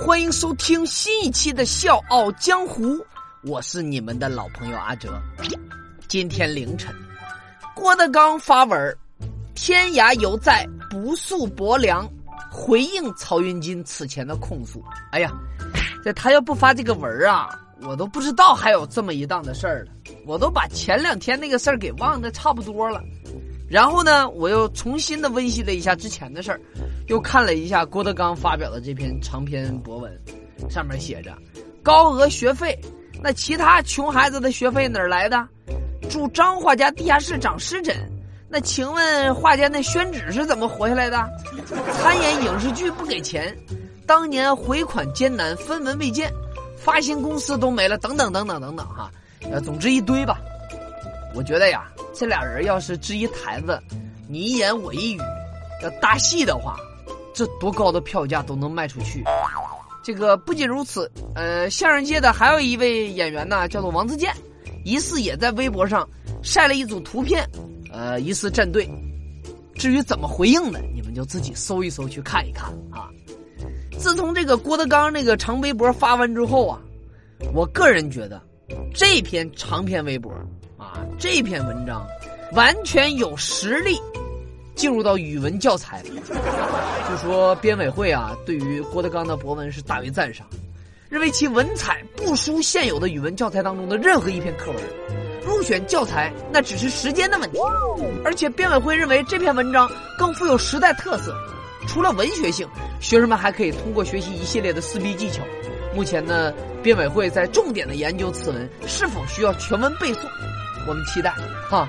欢迎收听新一期的《笑傲江湖》，我是你们的老朋友阿哲。今天凌晨，郭德纲发文天涯犹在，不诉薄凉”，回应曹云金此前的控诉。哎呀，这他要不发这个文啊，我都不知道还有这么一档的事儿了。我都把前两天那个事儿给忘得差不多了。然后呢，我又重新的温习了一下之前的事儿，又看了一下郭德纲发表的这篇长篇博文，上面写着：高额学费，那其他穷孩子的学费哪儿来的？住张画家地下室长湿疹，那请问画家那宣纸是怎么活下来的？参演影视剧不给钱，当年回款艰难，分文未见，发行公司都没了，等等等等等等哈，呃，总之一堆吧。我觉得呀。这俩人要是支一台子，你一言我一语，要搭戏的话，这多高的票价都能卖出去。这个不仅如此，呃，相声界的还有一位演员呢，叫做王自健，疑似也在微博上晒了一组图片，呃，疑似站队。至于怎么回应的，你们就自己搜一搜去看一看啊。自从这个郭德纲那个长微博发完之后啊，我个人觉得这篇长篇微博。啊，这篇文章完全有实力进入到语文教材。就说编委会啊，对于郭德纲的博文是大为赞赏，认为其文采不输现有的语文教材当中的任何一篇课文。入选教材那只是时间的问题，而且编委会认为这篇文章更富有时代特色。除了文学性，学生们还可以通过学习一系列的撕逼技巧。目前呢，编委会在重点的研究此文是否需要全文背诵。我们期待哈。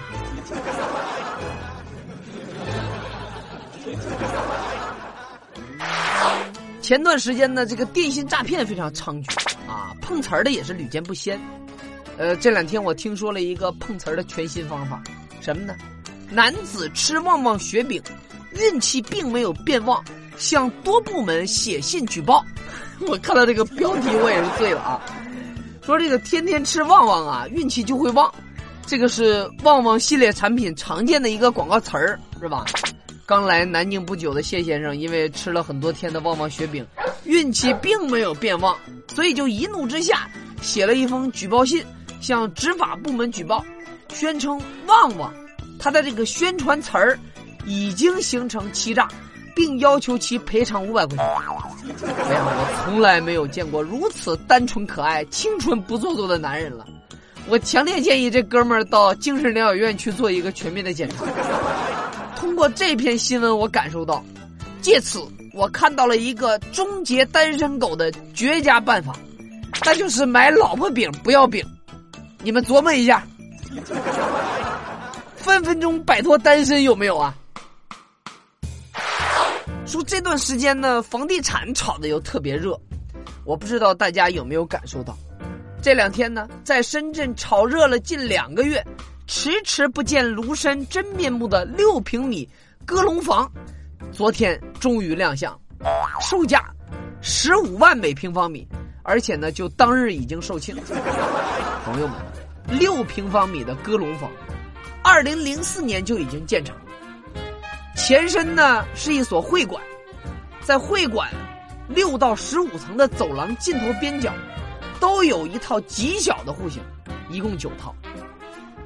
前段时间呢，这个电信诈骗非常猖獗啊，碰瓷儿的也是屡见不鲜。呃，这两天我听说了一个碰瓷儿的全新方法，什么呢？男子吃旺旺雪饼，运气并没有变旺，向多部门写信举报。我看到这个标题我也是醉了啊！说这个天天吃旺旺啊，运气就会旺。这个是旺旺系列产品常见的一个广告词儿，是吧？刚来南京不久的谢先生，因为吃了很多天的旺旺雪饼，运气并没有变旺，所以就一怒之下写了一封举报信，向执法部门举报，宣称旺旺他的这个宣传词儿已经形成欺诈，并要求其赔偿五百块钱。哎呀，我从来没有见过如此单纯可爱、清纯不做作的男人了。我强烈建议这哥们儿到精神疗养院去做一个全面的检查。通过这篇新闻，我感受到，借此我看到了一个终结单身狗的绝佳办法，那就是买老婆饼不要饼。你们琢磨一下，分分钟摆脱单身有没有啊？说这段时间呢，房地产炒的又特别热，我不知道大家有没有感受到。这两天呢，在深圳炒热了近两个月，迟迟不见庐山真面目的六平米鸽笼房，昨天终于亮相，售价十五万每平方米，而且呢，就当日已经售罄。朋友们，六平方米的鸽笼房，二零零四年就已经建成，前身呢是一所会馆，在会馆六到十五层的走廊尽头边角。都有一套极小的户型，一共九套。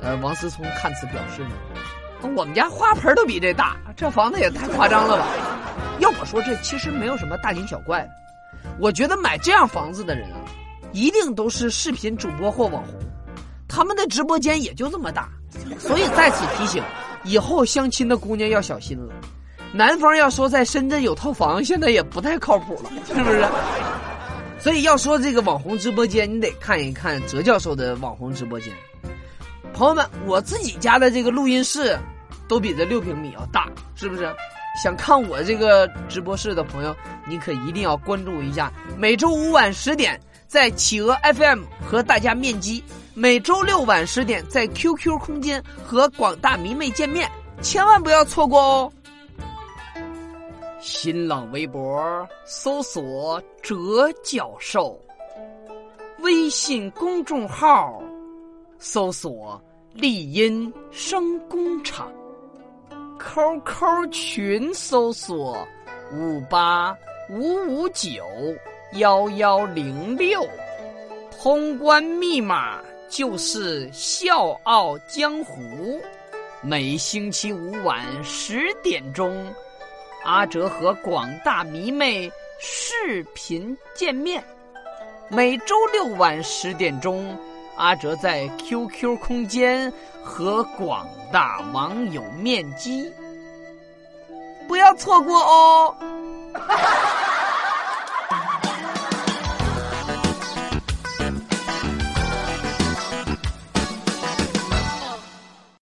呃，王思聪看此表示呢，我们家花盆都比这大，这房子也太夸张了吧？要我说，这其实没有什么大惊小怪的。我觉得买这样房子的人啊，一定都是视频主播或网红，他们的直播间也就这么大。所以在此提醒，以后相亲的姑娘要小心了。男方要说在深圳有套房，现在也不太靠谱了，是不是？所以要说这个网红直播间，你得看一看哲教授的网红直播间。朋友们，我自己家的这个录音室，都比这六平米要大，是不是？想看我这个直播室的朋友，你可一定要关注一下。每周五晚十点在企鹅 FM 和大家面基，每周六晚十点在 QQ 空间和广大迷妹见面，千万不要错过哦。新浪微博搜索“哲教授”，微信公众号搜索“丽音声工厂 ”，QQ 群搜索“五八五五九幺幺零六，通关密码就是《笑傲江湖》。每星期五晚十点钟，阿哲和广大迷妹视频见面；每周六晚十点钟，阿哲在 qq 空间和广大网友面基。不要错过哦。哈哈哈